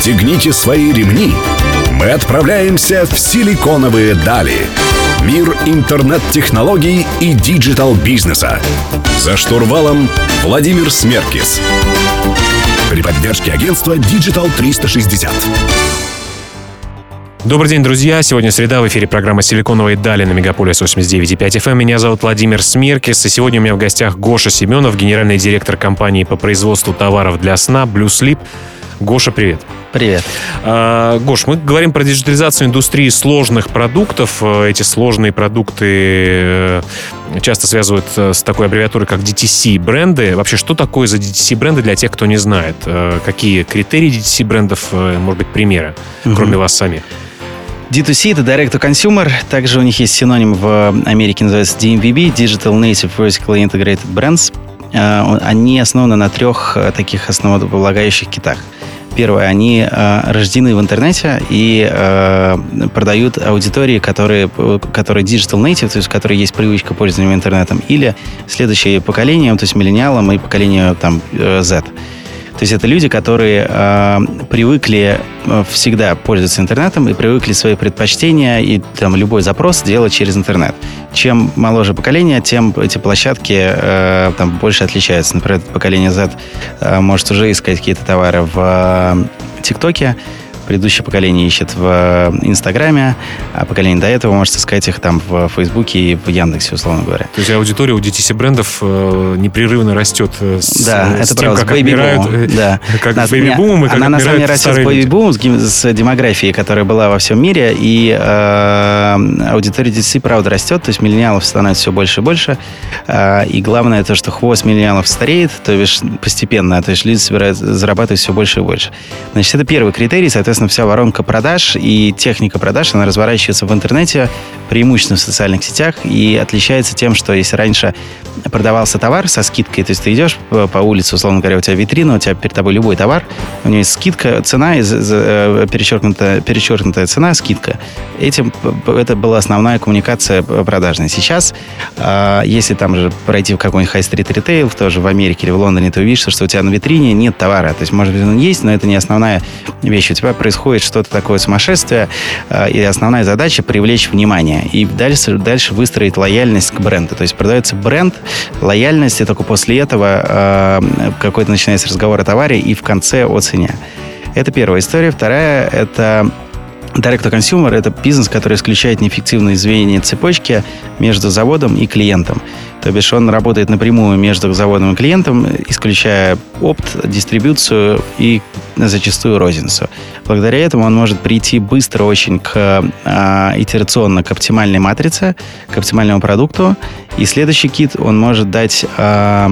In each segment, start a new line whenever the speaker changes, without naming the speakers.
Расстегните свои ремни. Мы отправляемся в силиконовые дали. Мир интернет-технологий и digital-бизнеса. За штурвалом Владимир Смеркис. При поддержке агентства Digital 360.
Добрый день, друзья. Сегодня среда, в эфире программа «Силиконовые дали» на Мегаполис 89.5 FM. Эм. Меня зовут Владимир Смеркис, и сегодня у меня в гостях Гоша Семенов, генеральный директор компании по производству товаров для сна Blue Sleep. Гоша, привет.
Привет.
А, Гош, мы говорим про диджитализацию индустрии сложных продуктов. Э, эти сложные продукты э, часто связывают э, с такой аббревиатурой, как DTC-бренды. Вообще, что такое за DTC-бренды для тех, кто не знает? Какие критерии DTC-брендов, может быть, примеры, угу. кроме вас самих?
D2C — это Direct to Consumer. Также у них есть синоним в Америке, называется DMVB — Digital Native Vertically Integrated Brands. Они основаны на трех таких основополагающих китах — Первое, они э, рождены в интернете и э, продают аудитории, которые, которые digital native, то есть у которой есть привычка пользования интернетом, или следующее поколение, то есть миллениалам и поколению там э, Z. То есть это люди, которые э, привыкли всегда пользоваться интернетом и привыкли свои предпочтения и там любой запрос делать через интернет. Чем моложе поколение, тем эти площадки э, там больше отличаются. Например, поколение Z э, может уже искать какие-то товары в э, ТикТоке, предыдущее поколение ищет в э, Инстаграме, а поколение до этого может искать их там в Фейсбуке и в Яндексе, условно говоря.
То есть аудитория у DTC-брендов э, непрерывно растет
э, с, да, с это
тем,
правда,
как отмирают,
э, да.
как Нас, бэйби-бумом и как
Она на самом деле растет с бэйби-бумом, с, с демографией, которая была во всем мире, и э, аудитория DTC, правда, растет, то есть миллениалов становится все больше и больше, э, и главное то, что хвост миллениалов стареет, то есть постепенно, то есть люди собирают, зарабатывают все больше и больше. Значит, это первый критерий, соответственно, соответственно, вся воронка продаж и техника продаж, она разворачивается в интернете, преимущественно в социальных сетях, и отличается тем, что если раньше продавался товар со скидкой, то есть ты идешь по улице, условно говоря, у тебя витрина, у тебя перед тобой любой товар, у него есть скидка, цена, э, перечеркнутая, перечеркнутая цена, скидка. Этим это была основная коммуникация продажная. Сейчас, а, если там же пройти в какой-нибудь high-street ритейл, тоже в Америке или в Лондоне, ты увидишь, что у тебя на витрине нет товара. То есть, может быть, он есть, но это не основная вещь. У тебя происходит что-то такое сумасшествие, а, и основная задача привлечь внимание и дальше, дальше выстроить лояльность к бренду. То есть продается бренд, лояльность, и только после этого э, какой-то начинается разговор о товаре и в конце о цене. Это первая история. Вторая — это Direct to Consumer – это бизнес, который исключает неэффективные звенья цепочки между заводом и клиентом. То бишь он работает напрямую между заводом и клиентом, исключая опт, дистрибуцию и зачастую розницу. Благодаря этому он может прийти быстро очень к э, итерационно к оптимальной матрице, к оптимальному продукту. И следующий кит он может дать э,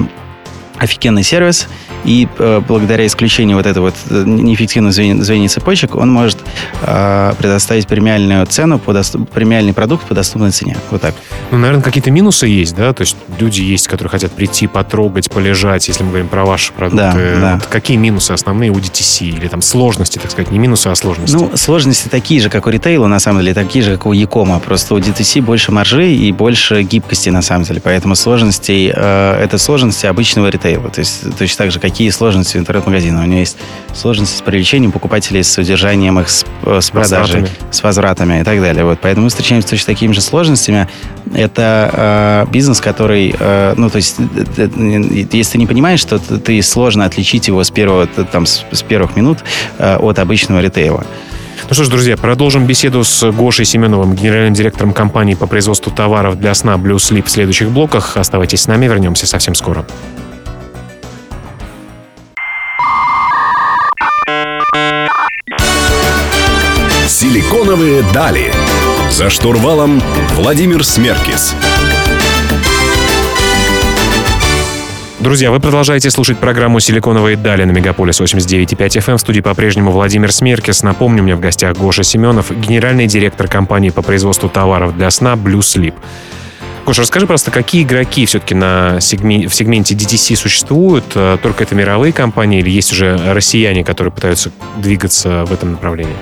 офигенный сервис – и э, благодаря исключению вот этого вот э, неэффективных звеньев, звеньев цепочек он может э, предоставить премиальную цену, по доступ, премиальный продукт по доступной цене. Вот так.
Ну, наверное, какие-то минусы есть, да? То есть люди есть, которые хотят прийти, потрогать, полежать, если мы говорим про ваши продукты. Да, да. Вот какие минусы основные у DTC? Или там сложности, так сказать, не минусы, а сложности?
Ну, сложности такие же, как у ритейла, на самом деле, такие же, как у Якома. Просто у DTC больше маржи и больше гибкости, на самом деле. Поэтому сложностей, э, это сложности обычного ритейла. То есть точно так же, какие сложности у интернет-магазина. У него есть сложности с привлечением покупателей, с удержанием их, с, э, с продажей, с возвратами и так далее. Вот. Поэтому мы встречаемся с точно такими же сложностями. Это э, бизнес, который, э, ну, то есть, э, э если ты не понимаешь, что ты сложно отличить его с первого, там, с, с первых минут э, от обычного ритейла.
Ну что ж, друзья, продолжим беседу с Гошей Семеновым, генеральным директором компании по производству товаров для сна Blue Sleep в следующих блоках. Оставайтесь с нами, вернемся совсем скоро.
«Силиконовые дали». За штурвалом Владимир Смеркис.
Друзья, вы продолжаете слушать программу «Силиконовые дали» на Мегаполис 89.5 FM. В студии по-прежнему Владимир Смеркис. Напомню, у меня в гостях Гоша Семенов, генеральный директор компании по производству товаров для сна Blue Sleep. Гоша, расскажи просто, какие игроки все-таки на сегменте, в сегменте DTC существуют? Э, только это мировые компании или есть уже россияне, которые пытаются двигаться в этом направлении?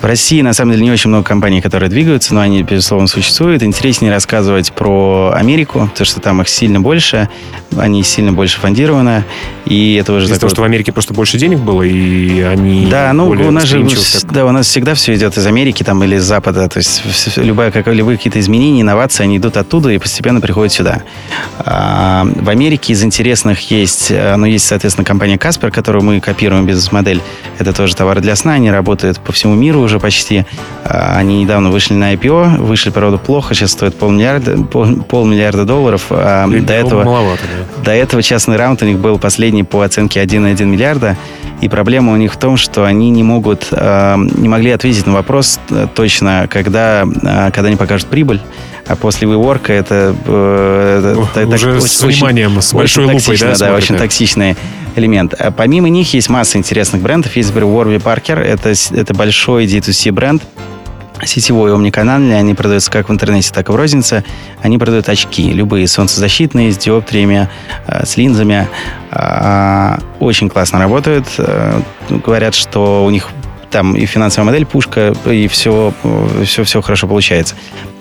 В России, на самом деле, не очень много компаний, которые двигаются, но они, безусловно, существуют. Интереснее рассказывать про Америку, потому что там их сильно больше, они сильно больше фондированы, и это уже...
Из-за
такой-
того, что в Америке просто больше денег было, и они
Да, ну у нас же да, у нас всегда все идет из Америки там или из Запада, то есть любая как любые какие-то изменения, инновации, они идут оттуда и постепенно приходят сюда. А, в Америке из интересных есть, э, ну есть, соответственно, компания Casper, которую мы копируем бизнес-модель. Это тоже товары для сна, они работают по всему миру уже почти. А, Они недавно вышли на IPO, вышли, правда, плохо, сейчас стоят полмиллиарда, пол, полмиллиарда долларов. А до этого
Маловато, да.
до этого частный раунд у них был последний по оценке 1,1 миллиарда. И проблема у них в том, что они не могут, э, не могли ответить на вопрос э, точно, когда, э, когда они покажут прибыль. А после WeWork это, э, это
уже
так
с
очень-
вниманием, с
очень
большой лупой,
токсично,
да,
да, очень токсичный элемент. А помимо них есть масса интересных брендов. Есть, например, Warby Parker. Это, это большой D2C бренд, сетевой омниканальный, они продаются как в интернете, так и в рознице. Они продают очки, любые солнцезащитные, с диоптриями, э, с линзами. А, Очень классно работают. Э, Говорят, что у них там и финансовая модель пушка, и все, все, все хорошо получается.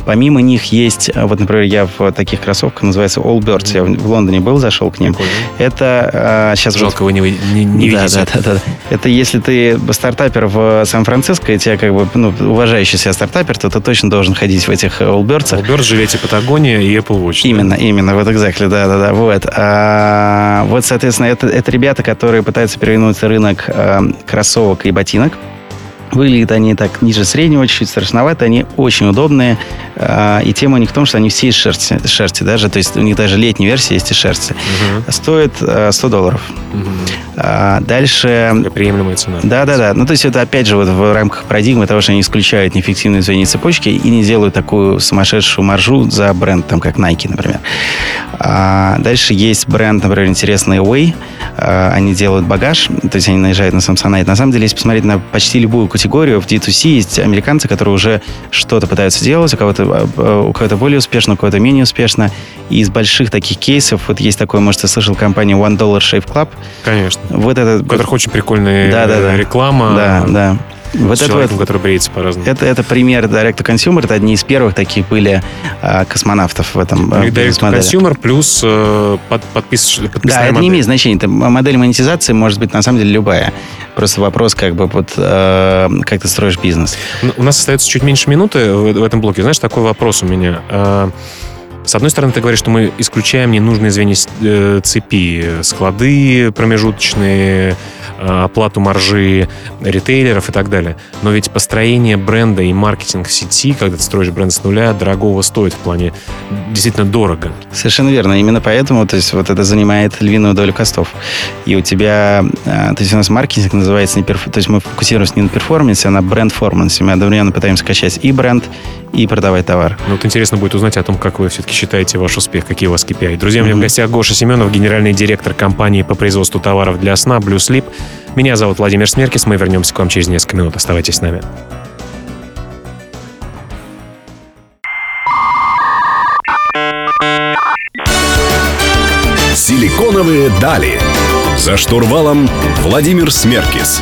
Помимо них есть, э, вот, например, я в таких кроссовках, называется All Birds. Я в Лондоне был, зашел к ним.
Прикольно.
Это сейчас
Жалко, вы не, не, не
да,
видите.
да, да, да. Это если ты стартапер в Сан-Франциско, и тебя как бы, ну, уважающий себя стартапер, то ты точно должен ходить в этих Allbirds.
Allbirds, Жилете Патагония и Apple Watch. да?
Именно, именно, вот exactly, да, да, да, вот. А, вот, соответственно, это, это ребята, которые пытаются перевернуть рынок а, кроссовок и ботинок. Выглядят они так ниже среднего, чуть-чуть страшновато, они очень удобные. А, и тема у них в том, что они все из шерсти, шерсти даже, то есть у них даже летняя версия есть из шерсти.
Мгм.
Стоит а, 100 долларов.
Мгм.
А, дальше
Приемлемая цена.
да, да, да. Ну, то есть это опять же вот в рамках парадигмы того, что они исключают неэффективные звенья цепочки и не делают такую сумасшедшую маржу за бренд, там, как Nike, например. А дальше есть бренд, например, интересный Away. А, они делают багаж, то есть они наезжают на Samsonite. На самом деле, если посмотреть на почти любую категорию, в D2C есть американцы, которые уже что-то пытаются делать, у кого-то, у кого-то более успешно, у кого-то менее успешно. И из больших таких кейсов, вот есть такой, может, ты слышал, компания One Dollar Shave Club.
Конечно.
Вот это...
У которых очень прикольная
Да, да, да.
реклама.
Да, да.
С
Вот это вот
который бреется по-разному.
Это, это пример Direct to Consumer. Это одни из первых таких были а, космонавтов в этом а,
Direct to. Consumer плюс э, под, подпис,
Да, это не
модель.
имеет значения. Это модель монетизации может быть на самом деле любая. Просто вопрос, как бы, вот, э, как ты строишь бизнес.
Ну, У нас остается чуть меньше минуты в, в этом блоке. Знаешь, такой вопрос у меня. С одной стороны, ты говоришь, что мы исключаем ненужные звенья э, цепи, склады промежуточные, э, оплату маржи ритейлеров и так далее. Но ведь построение бренда и маркетинг в сети, когда ты строишь бренд с нуля, дорогого стоит в плане действительно дорого.
Совершенно верно. Именно поэтому, то есть, вот это занимает львиную долю костов. И у тебя, э, то есть у нас маркетинг называется не перф- то есть мы фокусируемся не на перформансе, а на бренд-формансе. Мы одновременно пытаемся качать и бренд, и продавать товар.
Ну, вот интересно будет узнать о том, как вы все-таки считаете ваш успех, какие у вас KPI. Друзья, у меня в гостях Гоша Семенов, генеральный директор компании по производству товаров для сна Blue Sleep. Меня зовут Владимир Смеркис, мы вернемся к вам через несколько минут. Оставайтесь с нами.
Силиконовые дали. За штурвалом Владимир Смеркис.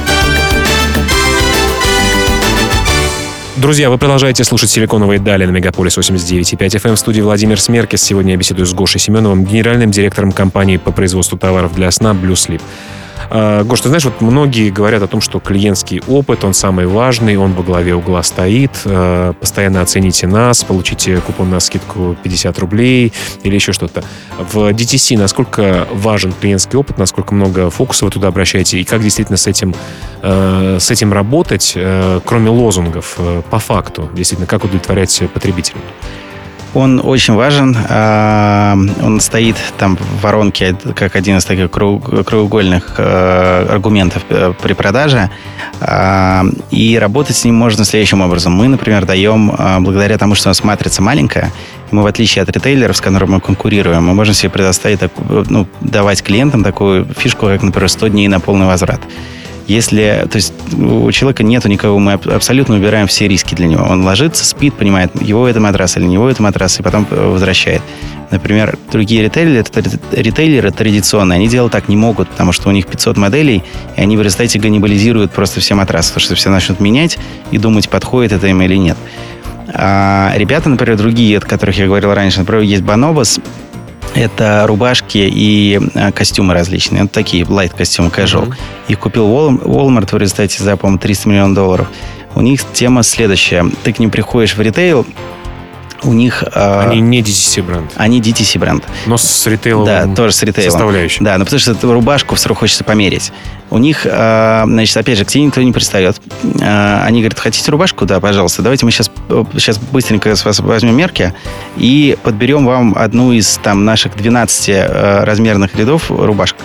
Друзья, вы продолжаете слушать «Силиконовые дали» на Мегаполис 89.5 FM. В студии Владимир Смеркис. Сегодня я беседую с Гошей Семеновым, генеральным директором компании по производству товаров для сна Blue Sleep. А, Гош, ты знаешь, вот многие говорят о том, что клиентский опыт, он самый важный, он во главе угла стоит. А, Постоянно оцените нас, получите купон на скидку 50 рублей или еще что-то. В DTC насколько важен клиентский опыт, насколько много фокуса вы туда обращаете, и как действительно с этим, э, с этим работать, кроме лозунгов, по факту, действительно, как удовлетворять потребителя?
Он очень важен. а, Он стоит там в воронке как один из таких краеугольных э, аргументов э, при продаже. А, И работать с ним можно следующим образом. Мы, например, даем, а, благодаря тому, что у нас матрица маленькая, мы, в отличие от ритейлеров, с которыми мы конкурируем, мы можем себе предоставить, ну, давать клиентам такую фишку, как, например, 100 дней на полный возврат. Если, то есть у человека нету никого, мы аб- абсолютно убираем все риски для него. Он ложится, спит, понимает, его это матрас или не его это матрас, и потом э, возвращает. Например, другие ритейлеры, ритейлеры традиционные, они делать так не могут, потому что у них 500 моделей, и они в результате ганнибализируют просто все матрасы, потому что все начнут менять и думать, подходит это им или нет. А ребята, например, другие, о которых я говорил раньше, например, есть Bonobos, это рубашки и э, костюмы различные. Это такие light костюмы, casual. Mm-hmm. Их купил Walmart в результате за, по-моему, 300 миллионов долларов. У них тема следующая. Ты к ним приходишь в ритейл, у них...
Э, они не DTC бренд.
Они DTC бренд.
Но с ритейлом
Да, тоже с ритейлом.
Составляющей.
Да, но потому что эту рубашку все равно хочется померить. У них, э, значит, опять же, к тебе никто не пристает. Э, они говорят, хотите рубашку? Да, пожалуйста. Давайте мы сейчас, сейчас быстренько с вас возьмем мерки и подберем вам одну из там наших 12 э, размерных рядов рубашек.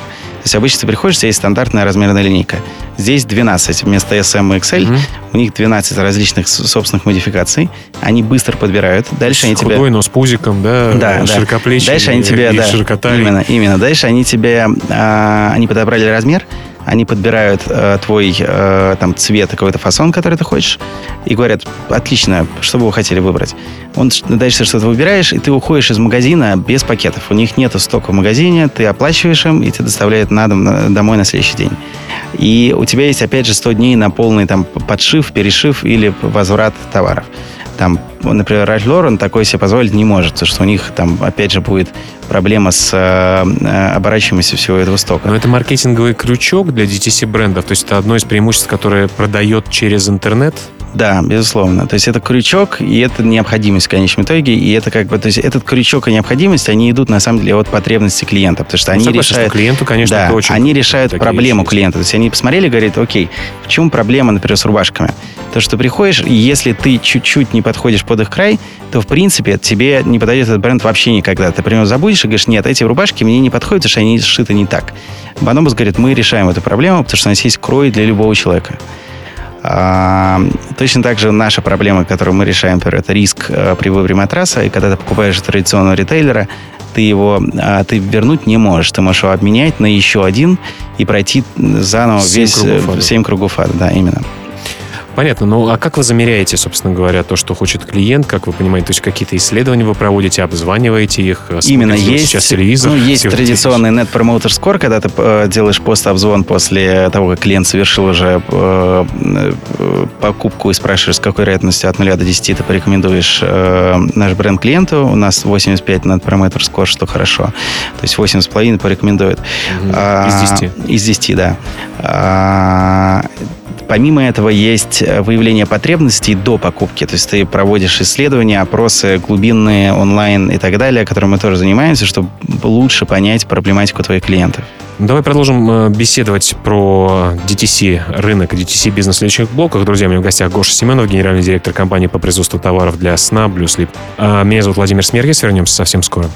То есть обычно ты приходишь, здесь стандартная размерная линейка. Здесь 12 вместо SM и XL. Угу. У них 12 различных собственных модификаций. Они быстро подбирают. Дальше они
тебе... но с пузиком, да?
Да,
широкоплечий
Дальше они тебе...
И
да,
Именно,
именно. Дальше они тебе... А, они подобрали размер, они подбирают э, твой э, там цвет какой-то фасон, который ты хочешь, и говорят, отлично, что бы вы хотели выбрать. Он дальше что-то выбираешь, и ты уходишь из магазина без пакетов. У них нету стока в магазине, ты оплачиваешь им, и тебе доставляют на дом, на, домой на следующий день. И у тебя есть, опять же, 100 дней на полный там подшив, перешив или возврат товаров там, например, Ральф Лорен такой себе позволить не может, потому что у них там, опять же, будет проблема с э, оборачиваемостью всего этого стока.
Но это маркетинговый крючок для DTC брендов, то есть это одно из преимуществ, которое продает через интернет?
Да, безусловно. То есть это крючок, и это необходимость в конечном итоге. И это как бы, то есть этот крючок и необходимость, они идут на самом деле от потребности клиента. Потому что ну, они согласен, решают...
Что клиенту, конечно,
да,
это очень
они решают проблему вещи. клиента. То есть они посмотрели, говорят, окей, в чем проблема, например, с рубашками? То, что приходишь, и если ты чуть-чуть не подходишь под их край, то, в принципе, тебе не подойдет этот бренд вообще никогда. Ты, например, забудешь и говоришь, нет, эти рубашки мне не подходят, потому что они сшиты не так. Банобус говорит, мы решаем эту проблему, потому что у нас есть крой для любого человека. Точно так же наша проблема, которую мы решаем, например, это риск а, при выборе матраса. И когда ты покупаешь традиционного ритейлера, ты его а, ты вернуть не можешь. Ты можешь его обменять на еще один и пройти заново 7 весь кругов ада. 7 кругов ада. Да, именно.
Понятно. Ну, а как вы замеряете, собственно говоря, то, что хочет клиент? Как вы понимаете, то есть какие-то исследования вы проводите, обзваниваете их?
Именно есть. Сейчас телевизор. Ну, есть традиционный Net Promoter Score, когда ты э, делаешь пост-обзвон после того, как клиент совершил уже э, э, покупку и спрашиваешь, с какой вероятностью от 0 до 10 ты порекомендуешь э, наш бренд клиенту. У нас 85 Net Promoter Score, что хорошо. То есть 8,5 порекомендует.
А, из 10?
Из 10, да. А, Помимо этого есть э, выявление потребностей до покупки. То есть ты проводишь исследования, опросы глубинные, онлайн и так далее, которым мы тоже занимаемся, чтобы лучше понять проблематику твоих клиентов.
Давай продолжим э, беседовать про DTC рынок, DTC бизнес в следующих блоках. Друзья, у меня в гостях Гоша Семенов, генеральный директор компании по производству товаров для сна Blue Sleep. А меня зовут Владимир Смеркис, вернемся совсем скоро.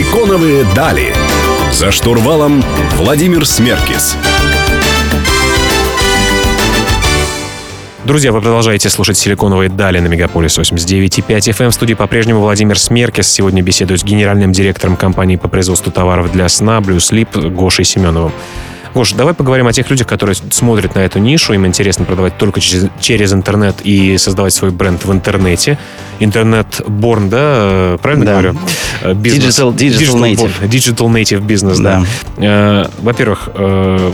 Силиконовые дали. За штурвалом Владимир Смеркис.
Друзья, вы продолжаете слушать «Силиконовые дали» на Мегаполис 89.5 FM. В студии по-прежнему Владимир Смеркис. Сегодня беседую с генеральным директором компании по производству товаров для сна Sleep Гошей Семеновым. Гош, давай поговорим о тех людях, которые смотрят на эту нишу, им интересно продавать только через, через интернет и создавать свой бренд в интернете. Интернет-борн, да, правильно
да.
говорю?
Э, бизнес. Digital, digital, digital native.
Born, digital native бизнес, да. да. Э, во-первых, э,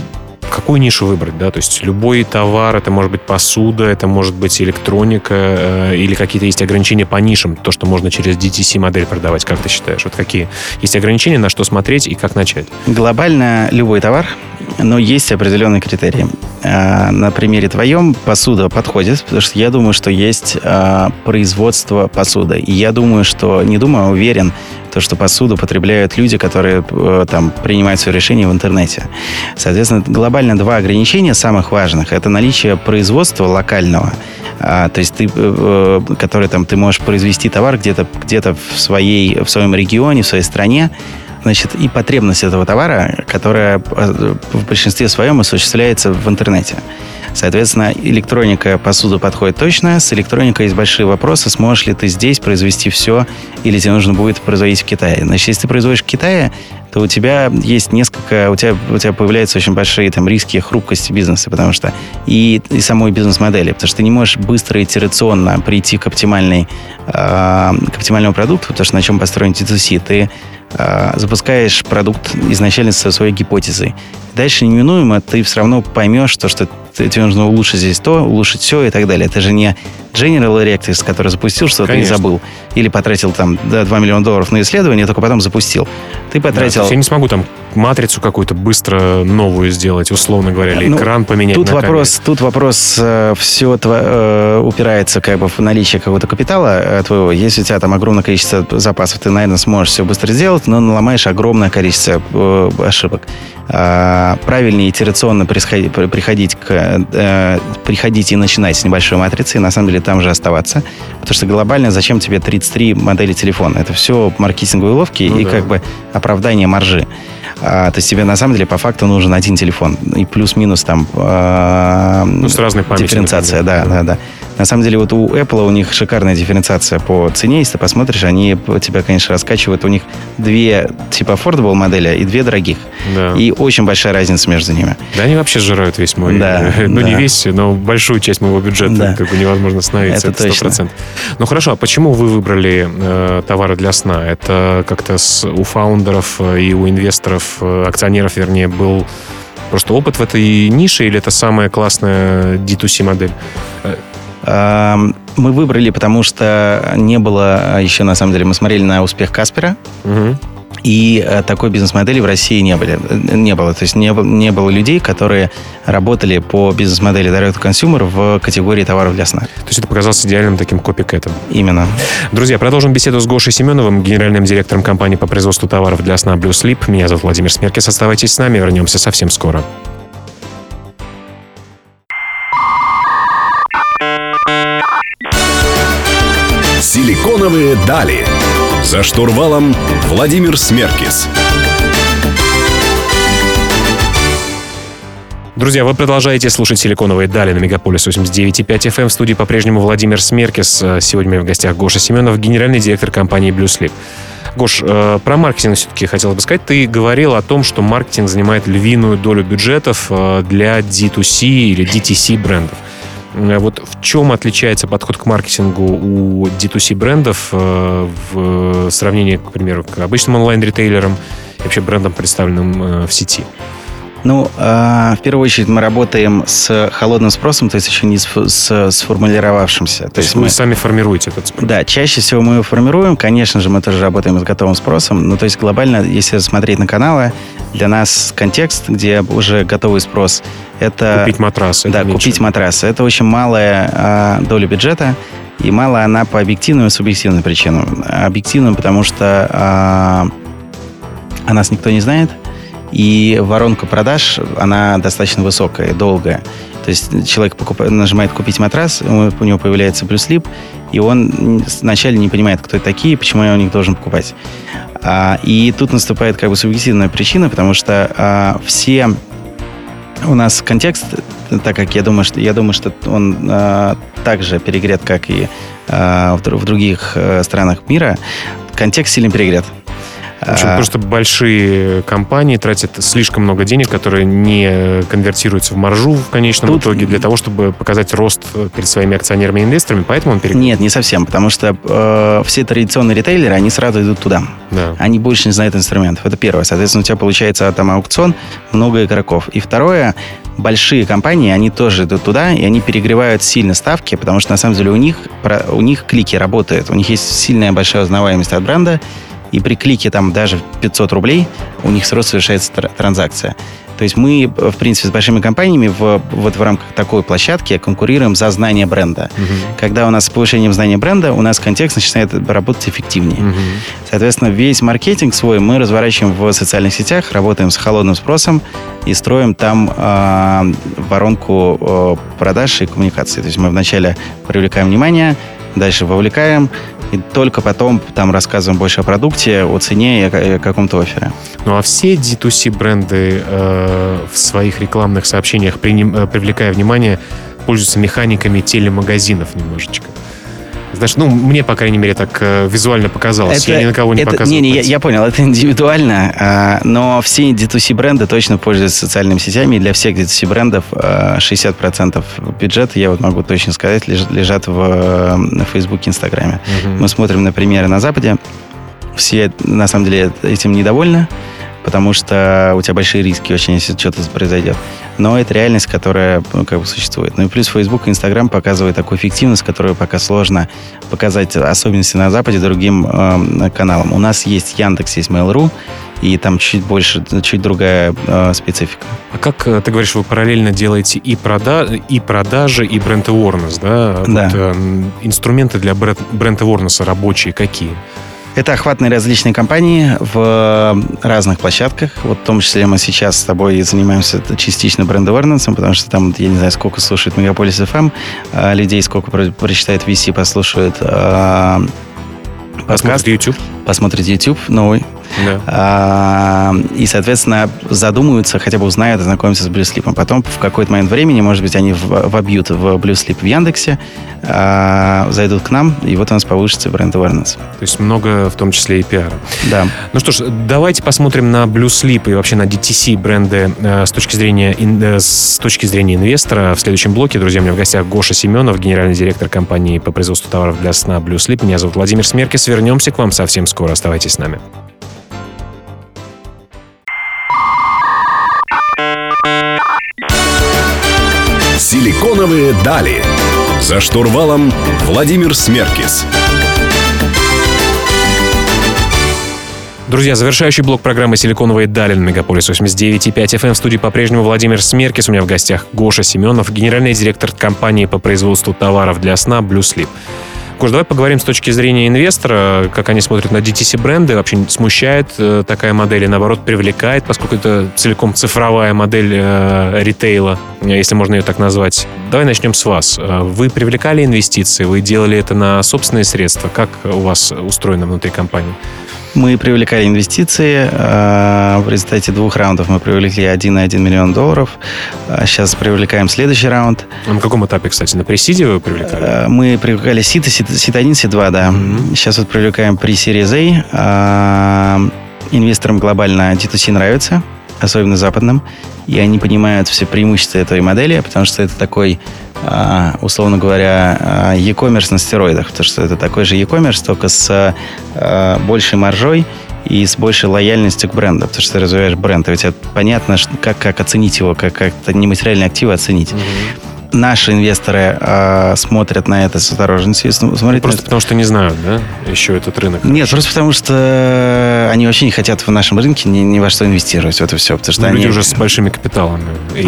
какую нишу выбрать, да, то есть любой товар, это может быть посуда, это может быть электроника э, или какие-то есть ограничения по нишам, то, что можно через DTC модель продавать, как ты считаешь? Вот какие есть ограничения, на что смотреть и как начать?
Глобально любой товар, но есть определенные критерии. Э, на примере твоем посуда подходит, потому что я думаю, что есть э, производство посуды. И я думаю, что, не думаю, а уверен, то, что посуду потребляют люди, которые э, там принимают свои решения в интернете. Соответственно, глобально два ограничения самых важных. Это наличие производства локального, а, то есть ты, э, который там ты можешь произвести товар где-то где в своей в своем регионе, в своей стране, значит, и потребность этого товара, которая э, в большинстве своем осуществляется в интернете. Соответственно, электроника посуду подходит точно. С электроникой есть большие вопросы. Сможешь ли ты здесь произвести все, или тебе нужно будет производить в Китае? Значит, если ты производишь в Китае, то у тебя есть несколько, у тебя, у тебя появляются очень большие там риски хрупкости бизнеса, потому что и, и самой бизнес-модели, потому что ты не можешь быстро итерационно прийти к оптимальной, э, к оптимальному продукту, потому что на чем построен D2C, ты э, запускаешь продукт изначально со своей гипотезой. Дальше неминуемо ты все равно поймешь, то, что тебе нужно улучшить здесь то, улучшить все и так далее. Это же не General Electric, который запустил что-то и забыл. Или потратил там да, 2 миллиона долларов на исследование, только потом запустил. Ты потратил... Да,
я не смогу там матрицу какую-то быстро новую сделать, условно говоря, или ну, экран поменять
тут вопрос, Тут вопрос, э, все тво, э, упирается как бы в наличие какого-то капитала э, твоего. Если у тебя там огромное количество запасов, ты, наверное, сможешь все быстро сделать, но наломаешь огромное количество э, ошибок. А, правильнее итерационно приходить, приходить, к, э, приходить и начинать с небольшой матрицы, и на самом деле там же оставаться. Потому что глобально зачем тебе 33 модели телефона? Это все маркетинговые ловки ну, и да. как бы оправдание маржи. А, то есть тебе на самом деле по факту нужен один телефон. И плюс-минус там
а, ну, с разной памятью.
Дифференциация, да, да, да. На самом деле вот у Apple у них шикарная дифференциация по цене. Если ты посмотришь, они тебя, конечно, раскачивают. У них две типа affordable модели и две дорогих. Да. И очень большая разница между ними.
Да, они вообще сжирают весь мой... Да, ну, да. не весь, но большую часть моего бюджета. Да. Как бы невозможно остановиться. Это, это 100%. Точно. Ну хорошо, а почему вы выбрали э, товары для сна? Это как-то с, у фаундеров и у инвесторов, э, акционеров, вернее, был просто опыт в этой нише или это самая классная D2C модель?
Мы выбрали, потому что не было еще, на самом деле, мы смотрели на успех Каспера. Угу. И э, такой бизнес-модели в России не, были, не было. То есть не, не было людей, которые работали по бизнес-модели Direct Consumer в категории товаров для сна.
То есть это показалось идеальным таким копикетом.
Именно.
Друзья, продолжим беседу с Гошей Семеновым, генеральным директором компании по производству товаров для сна Blue Sleep. Меня зовут Владимир Смеркис. Оставайтесь с нами, вернемся совсем скоро.
Силиконовые дали. За штурвалом Владимир Смеркис.
Друзья, вы продолжаете слушать «Силиконовые дали» на Мегаполис 89.5 FM. В студии по-прежнему Владимир Смеркис. Сегодня в гостях Гоша Семенов, генеральный директор компании Sleep. Гош, э, про маркетинг все-таки хотел бы сказать. Ты говорил о том, что маркетинг занимает львиную долю бюджетов э, для D2C или DTC брендов. Э, вот в чем отличается подход к маркетингу у D2C брендов э, в сравнении, к примеру, к обычным онлайн-ритейлерам и вообще брендам, представленным э, в сети?
Ну, э, в первую очередь мы работаем с холодным спросом, то есть еще не с, с сформулировавшимся.
То, то есть мы, вы сами формируете этот спрос?
Да, чаще всего мы его формируем. Конечно же, мы тоже работаем с готовым спросом. Ну, то есть глобально, если смотреть на каналы, для нас контекст, где уже готовый спрос, это...
Купить матрасы.
Да, купить матрасы. Это очень малая э, доля бюджета. И мало она по объективным и субъективным причинам. Объективным, потому что э, о нас никто не знает – и воронка продаж, она достаточно высокая, долгая. То есть человек покупает, нажимает «Купить матрас», у него появляется плюс-лип, и он вначале не понимает, кто это такие, почему я у них должен покупать. А, и тут наступает как бы субъективная причина, потому что а, все у нас контекст, так как я думаю, что я думаю, что он а, также перегрет, как и а, в, в других а, странах мира, контекст сильно перегрет.
Почему? Потому что большие компании тратят слишком много денег, которые не конвертируются в маржу в конечном Тут... итоге для того, чтобы показать рост перед своими акционерами и инвесторами, поэтому он перегрев.
Нет, не совсем, потому что э, все традиционные ритейлеры, они сразу идут туда. Да. Они больше не знают инструментов. Это первое. Соответственно, у тебя получается там аукцион, много игроков. И второе, большие компании, они тоже идут туда, и они перегревают сильно ставки, потому что на самом деле у них, у них клики работают, у них есть сильная большая узнаваемость от бренда, и при клике там даже 500 рублей у них сразу совершается транзакция. То есть мы, в принципе, с большими компаниями в, вот в рамках такой площадки конкурируем за знание бренда. Угу. Когда у нас с повышением знания бренда, у нас контекст начинает работать эффективнее. Угу. Соответственно, весь маркетинг свой мы разворачиваем в социальных сетях, работаем с холодным спросом и строим там э, воронку э, продаж и коммуникации. То есть мы вначале привлекаем внимание, дальше вовлекаем, и только потом там рассказываем больше о продукте, о цене и о, о каком-то оффере.
Ну а все D2C бренды э, в своих рекламных сообщениях, приним, э, привлекая внимание, пользуются механиками телемагазинов немножечко. Знаешь, ну, мне, по крайней мере, так э, визуально показалось.
Это-
я ни на кого не
это-
показывал.
Не, не, я, я понял, это индивидуально, а, но все D2C бренды точно пользуются социальными сетями, и для всех D2C брендов а, 60% бюджета, я вот могу точно сказать, леж- лежат в, э, на Фейсбуке, Инстаграме.
Мгм.
Мы смотрим на примеры на Западе, все на самом деле этим недовольны, потому что у тебя большие риски очень, если что-то произойдет. Но это реальность, которая ну, как бы существует. Ну и плюс Facebook и Instagram показывают такую эффективность, которую пока сложно показать особенности на Западе другим э, каналам. У нас есть Яндекс, есть Mail.ru, и там чуть больше, чуть другая э, специфика.
А как э, ты говоришь, вы параллельно делаете и, прода- и продажи, и бренд awareness, да?
Да.
Вот, э, инструменты для бренд awareness рабочие какие?
Это охватные различные компании в разных площадках. Вот в том числе мы сейчас с тобой занимаемся частично бренд awareness, потому что там, я не знаю, сколько слушает Мегаполис FM, а, людей сколько про- прочитает VC, послушает а, подкаст,
Посмотрите YouTube.
посмотрит YouTube новый.
Да.
А, и, соответственно, задумаются, хотя бы узнают, ознакомятся с Блюслипом. Потом в какой-то момент времени, может быть, они вобьют в Блюслип в Яндексе, а, зайдут к нам, и вот у нас повысится бренд awareness.
То есть много, в том числе и пиара.
Да.
Ну что ж, давайте посмотрим на Blue Sleep и вообще на DTC бренды э, с точки зрения э, с точки зрения инвестора. В следующем блоке, друзья, у меня в гостях Гоша Семенов, генеральный директор компании по производству товаров для сна Blue Sleep. Меня зовут Владимир Смеркис. Вернемся к вам совсем скоро. Оставайтесь с нами.
Силиконовые дали. За штурвалом Владимир Смеркис.
Друзья, завершающий блок программы «Силиконовые дали» на Мегаполис 89.5 FM. В студии по-прежнему Владимир Смеркис. У меня в гостях Гоша Семенов, генеральный директор компании по производству товаров для сна Blue Sleep. Гош, давай поговорим с точки зрения инвестора, как они смотрят на DTC-бренды. Вообще смущает э, такая модель и, наоборот, привлекает, поскольку это целиком цифровая модель э, ритейла, если можно ее так назвать. Давай начнем с вас. Э, Вы привлекали инвестиции, вы делали это на собственные средства. Как у вас устроено внутри компании?
Мы привлекали инвестиции. э, В результате двух раундов мы привлекли 1,1 миллион долларов. А Сейчас привлекаем следующий раунд.
А На каком этапе, кстати, на пресиде вы привлекали?
Э, Мы привлекали сит, сит, сит 1, сит 2, да.
Мгм.
Сейчас вот привлекаем при Series A. Э, Инвесторам глобально D2C нравится, особенно западным. И они понимают все преимущества этой модели, потому что это такой, э, условно говоря, э, e-commerce на стероидах. Потому что это такой же e-commerce, только с э, большей маржой и с большей лояльностью к бренду, потому что ты развиваешь бренд, и у тебя понятно, как, как оценить его, как, как нематериальные активы оценить. Наши инвесторы э, смотрят на это с осторожностью. см- смотрят
Просто
это-
потому что не знают, да, еще этот рынок.
Нет, просто потому что они вообще не хотят в нашем рынке ни, ни во что инвестировать. Вот и все. Потому что
Ну,
они...
люди уже с большими капиталами.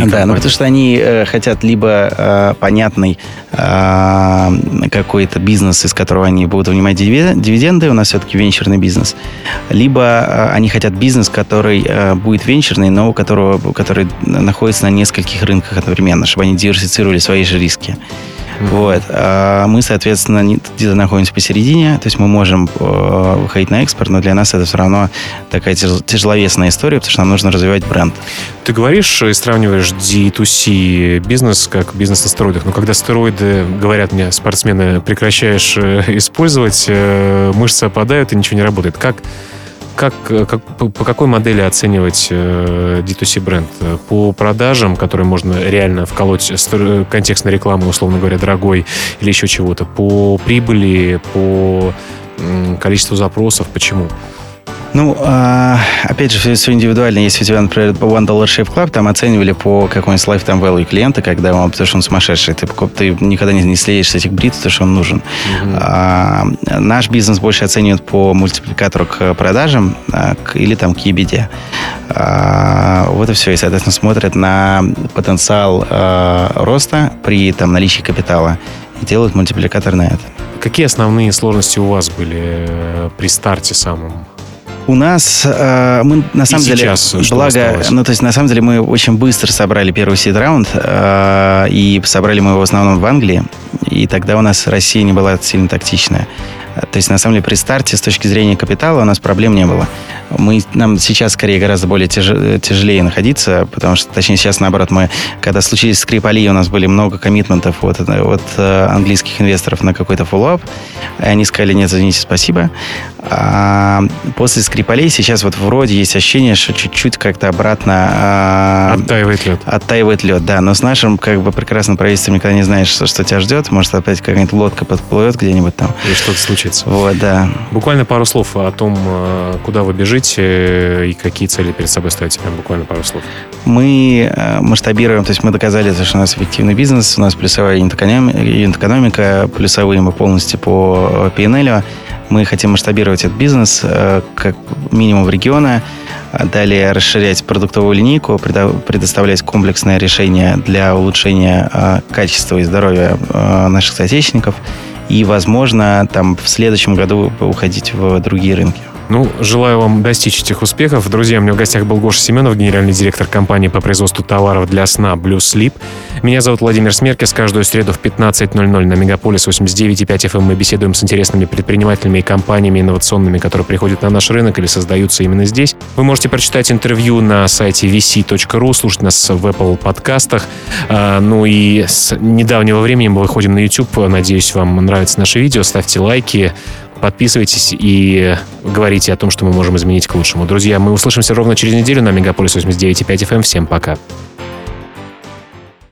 Да, ну потому что они э, хотят либо э, понятный э, какой-то бизнес, из которого они будут вынимать диви- дивиденды, у нас все-таки венчурный бизнес, либо э, они хотят бизнес, который э, будет венчурный, но у которого, который находится на нескольких рынках одновременно, чтобы они диверсифицировали свои же риски. Вот. А мы, соответственно, где-то находимся посередине, то есть мы можем э, выходить на экспорт, но для нас это все равно такая тяж- тяжеловесная история, потому что нам нужно развивать бренд.
Ты говоришь и сравниваешь D2C бизнес как бизнес на стероидах. Но когда стероиды, говорят мне спортсмены, прекращаешь э, использовать, э, мышцы опадают и ничего не работает. Как, как, э, как- по, какой модели оценивать э, D2C бренд? Э, По продажам, которые можно реально вколоть контекстной рекламы, условно говоря, дорогой или еще чего-то? По прибыли, по количеству запросов? Почему?
Ну, а, опять же, все индивидуально. Если у тебя, например, One Dollar Shave Club, там оценивали по какой-нибудь lifetime value клиента, когда он, потому что он сумасшедший. Ты, ты никогда не, не следишь с этих брит, потому что он нужен. А, наш бизнес больше оценивают по мультипликатору к продажам а, к- или там к EBITDA. А, вот и все. И, соответственно, смотрят на потенциал а, роста при там, наличии капитала и делают мультипликатор на это.
Какие основные сложности у вас были э, при старте самом?
У нас э, мы на самом деле
сейчас что
благо,
осталось?
ну то есть на самом деле мы очень быстро собрали первый seed раунд э, и собрали мы его в основном в Англии, и тогда у нас Россия не была сильно токсичная. Э, То есть на самом деле при старте с точки зрения капитала у нас проблем не было. Мы, нам сейчас скорее гораздо более тяж, тяжелее находиться, потому что, точнее, сейчас наоборот, мы, когда случились Скрипали, у нас были много commitment ов от, от э, английских инвесторов на какой-то follow-up, и они сказали, нет, извините, спасибо. А после скрипалей сейчас вот вроде есть ощущение, что чуть-чуть как-то обратно...
А, оттаивает лед.
Оттаивает лед, да. Но с нашим как бы прекрасным правительством никогда не знаешь, что, что тебя ждет. Может, опять какая-нибудь лодка подплывет где-нибудь там.
И что-то случится.
Вот, да.
Буквально пару слов о том, э, куда вы бежите и какие цели перед собой ставите. Прям буквально пару слов.
Мы э, масштабируем, то есть мы доказали, что у нас эффективный бизнес, у нас плюсовая юнит-экономика, плюсовые мы полностью по PNL. Мы хотим масштабировать этот бизнес э, как минимум в регионы, далее расширять продуктовую линейку, предоставлять комплексное решение для улучшения э, качества и здоровья э, наших соотечественников и, возможно, там в следующем году уходить в другие рынки.
Ну, желаю вам достичь этих успехов. Друзья, у меня в гостях был Гоша Семенов, генеральный директор компании по производству товаров для сна Blue Sleep. Меня зовут Владимир Смеркис. Каждую среду в 15.00 на Мегаполис 89.5 FM эм мы беседуем с интересными предпринимателями и компаниями инновационными, которые приходят на наш рынок или создаются именно здесь. Вы можете прочитать интервью на сайте vc.ru, слушать нас в Apple подкастах. А, ну и с недавнего времени мы выходим на YouTube. Надеюсь, вам нравится наше видео. Ставьте лайки, Подписывайтесь и говорите о том, что мы можем изменить к лучшему. Друзья, мы услышимся ровно через неделю на Мегаполис 89.5 FM. Всем пока.